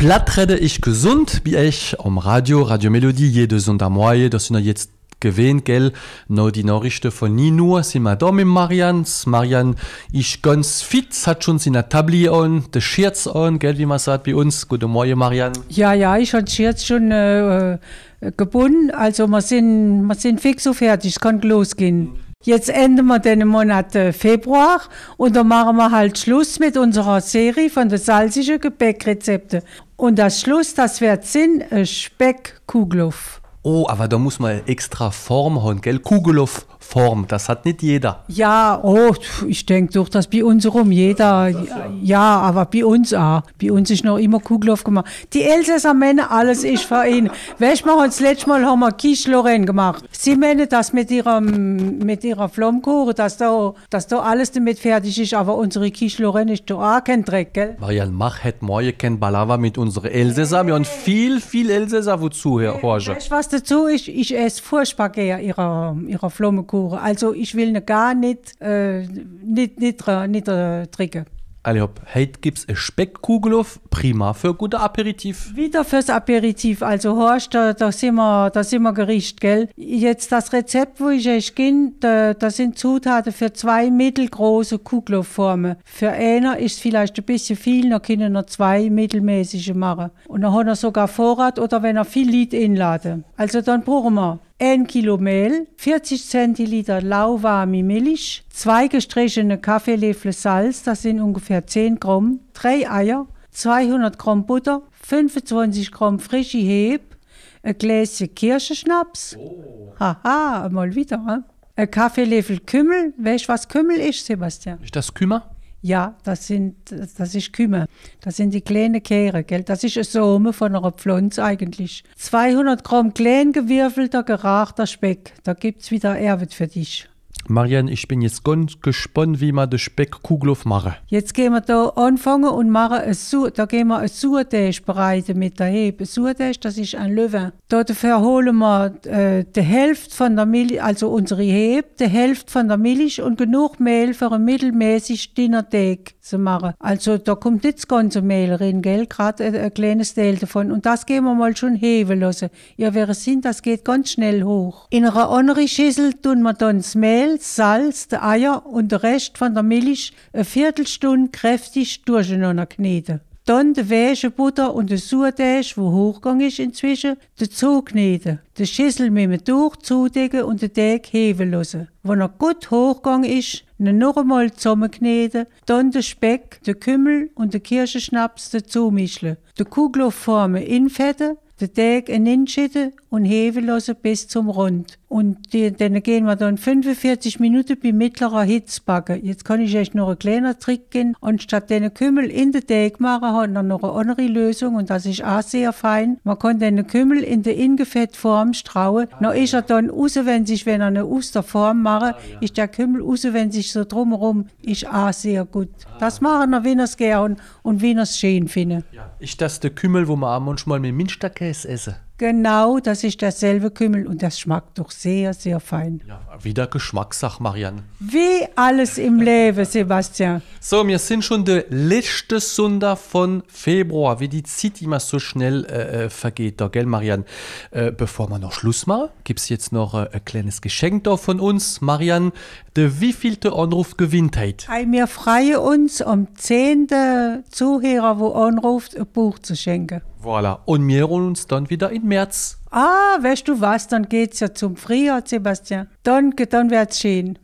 Plattrede ich gesund, wie ich am Radio, Radio Melodie, jede Sonntagmorgen, das sind ja jetzt gewähnt, gell? No die Nachrichten von Nino, sind wir da mit Marian. Marian ist ganz fit, hat schon seine Tabli an, das Schirz an, gell, wie man sagt bei uns. Guten Morgen, Marian. Ja, ja, ich habe Schirz schon äh, äh, gebunden, also wir sind, wir sind fix und fertig, es kann losgehen. Jetzt enden wir den Monat äh, Februar und dann machen wir halt Schluss mit unserer Serie von den salzigen Gebäckrezepten. Und das Schluss, das wird Sinn, äh, Speckkugloff. Oh, aber da muss man extra Form haben, gell? Kugelow Form, das hat nicht jeder. Ja, oh, ich denke doch, dass bei uns rum jeder, ja, aber bei uns auch. Bei uns ist noch immer Kugelow gemacht. Die Elsässer Männer, alles ist für ihn. Weißt du, das letzte Mal haben wir Lorraine gemacht. Sie meinen das mit ihrer, mit ihrer Flammkuchen, dass da, dass da alles damit fertig ist, aber unsere Lorraine ist doch auch kein Dreck, gell? Marianne, mach het morgen kein Balava mit unseren Elsässer. Wir haben viel, viel Elsässer, wozu, Herr Horge. Weißt du, was dazu ist? Ich esse furchtbar gerne ihrer, ihrer Flammkuchen. Also ich will ne gar nicht, äh, nicht, nicht, nicht äh, trinken. Also, heute gibt es Speckkugelhof, prima für gute Aperitif. Wieder fürs Aperitif, also Horst, da, da, sind wir, da sind wir gericht, gell? Jetzt das Rezept, wo ich euch kenne, da, da sind Zutaten für zwei mittelgroße Kugelhofformen. Für einer ist vielleicht ein bisschen viel, dann können wir zwei mittelmäßige machen. Und dann hat er sogar Vorrat oder wenn er viel Lied inladen. Also dann brauchen wir 1 Kilo Mehl, 40 Zentiliter lauwarme Milch, zwei gestrichene Kaffeelöffel Salz, das sind ungefähr 10 Gramm, drei Eier, 200 Gramm Butter, 25 Gramm frische Heb, ein Gläschen Kirschenschnaps. Oh. Haha, mal wieder. He? Ein Kaffeelöffel Kümmel. Weißt du, was Kümmel ist, Sebastian? Ist das Kümmer? Ja, das, sind, das ist Kümmel. Das sind die kleinen Kehre, gell? Das ist ein Samen von einer Pflanze eigentlich. 200 Gramm klein gewürfelter, gerachter Speck. Da gibt's wieder Erwit für dich. Marianne, ich bin jetzt ganz gespannt, wie man den Speckkuglof machen. Jetzt gehen wir da anfangen und machen ein Su da gehen wir ein Sauerteig bereiten mit der Hebe. Sauerteig, das ist ein Löwen. Dafür holen wir äh, die Hälfte von der Milch, also unsere Hebe, die Hälfte von der Milch und genug Mehl für einen mittelmäßig dünner Teig zu machen. Also da kommt nicht das ganze Mehl rein, gell? Gerade ein, ein, kleines Teil davon. Und das gehen wir mal schon heben lassen. Ja, wäre Sinn, das geht ganz schnell hoch. In einer anderen Schüssel tun wir dann das Mehl, Salz, die Eier und den Rest von der Milch eine Viertelstunde kräftig durcheinander kneten. Dann die weiche Butter und den Sauerteig, wo hochgegangen ist inzwischen, dazu kneten. Die Schüssel mit dem Tuch zudecken und den Teig heben lassen. Wenn er gut hochgegangen ist, ihn noch einmal zusammenkneten, dann den Speck, den Kümmel und den Kirschenschnaps dazu mischen. Die Kugel formen infetten, den Teig hinschütten und heben lassen bis zum Rund. Und die, dann gehen wir dann 45 Minuten bei mittlerer Hitze backen. Jetzt kann ich euch noch einen kleinen Trick geben. Anstatt den Kümmel in den Teig machen, hat er noch eine andere Lösung und das ist auch sehr fein. Man kann den Kümmel in der Ingefettform strauen. Ah, dann ist er dann raus, wenn sich, wenn er eine Osterform macht, ah, ja. ist der Kümmel raus, wenn sich so drumherum, ist auch sehr gut. Ah. Das machen wir, wenn es gern und wenn er es schön findet. Ja. Ist das der Kümmel, wo man manchmal mit Minsterkäse essen? Genau, das ist derselbe Kümmel und das schmeckt doch sehr, sehr fein. Ja, wieder Geschmackssache, Marianne. Wie alles im Leben, Sebastian. So, wir sind schon der letzte Sonntag von Februar, wie die Zeit immer so schnell äh, äh, vergeht, da, gell, Marianne? Äh, bevor wir noch Schluss machen, gibt es jetzt noch äh, ein kleines Geschenk da von uns. Marianne, der wievielte Anruf gewinnt heute? Hey, wir freuen uns, am 10. Zuhörer, wo anruft, ein Buch zu schenken. Voilà. Und wir holen uns dann wieder im März. Ah, weißt du was, dann geht's ja zum Frühjahr, Sebastian. Dann, dann wird's schön.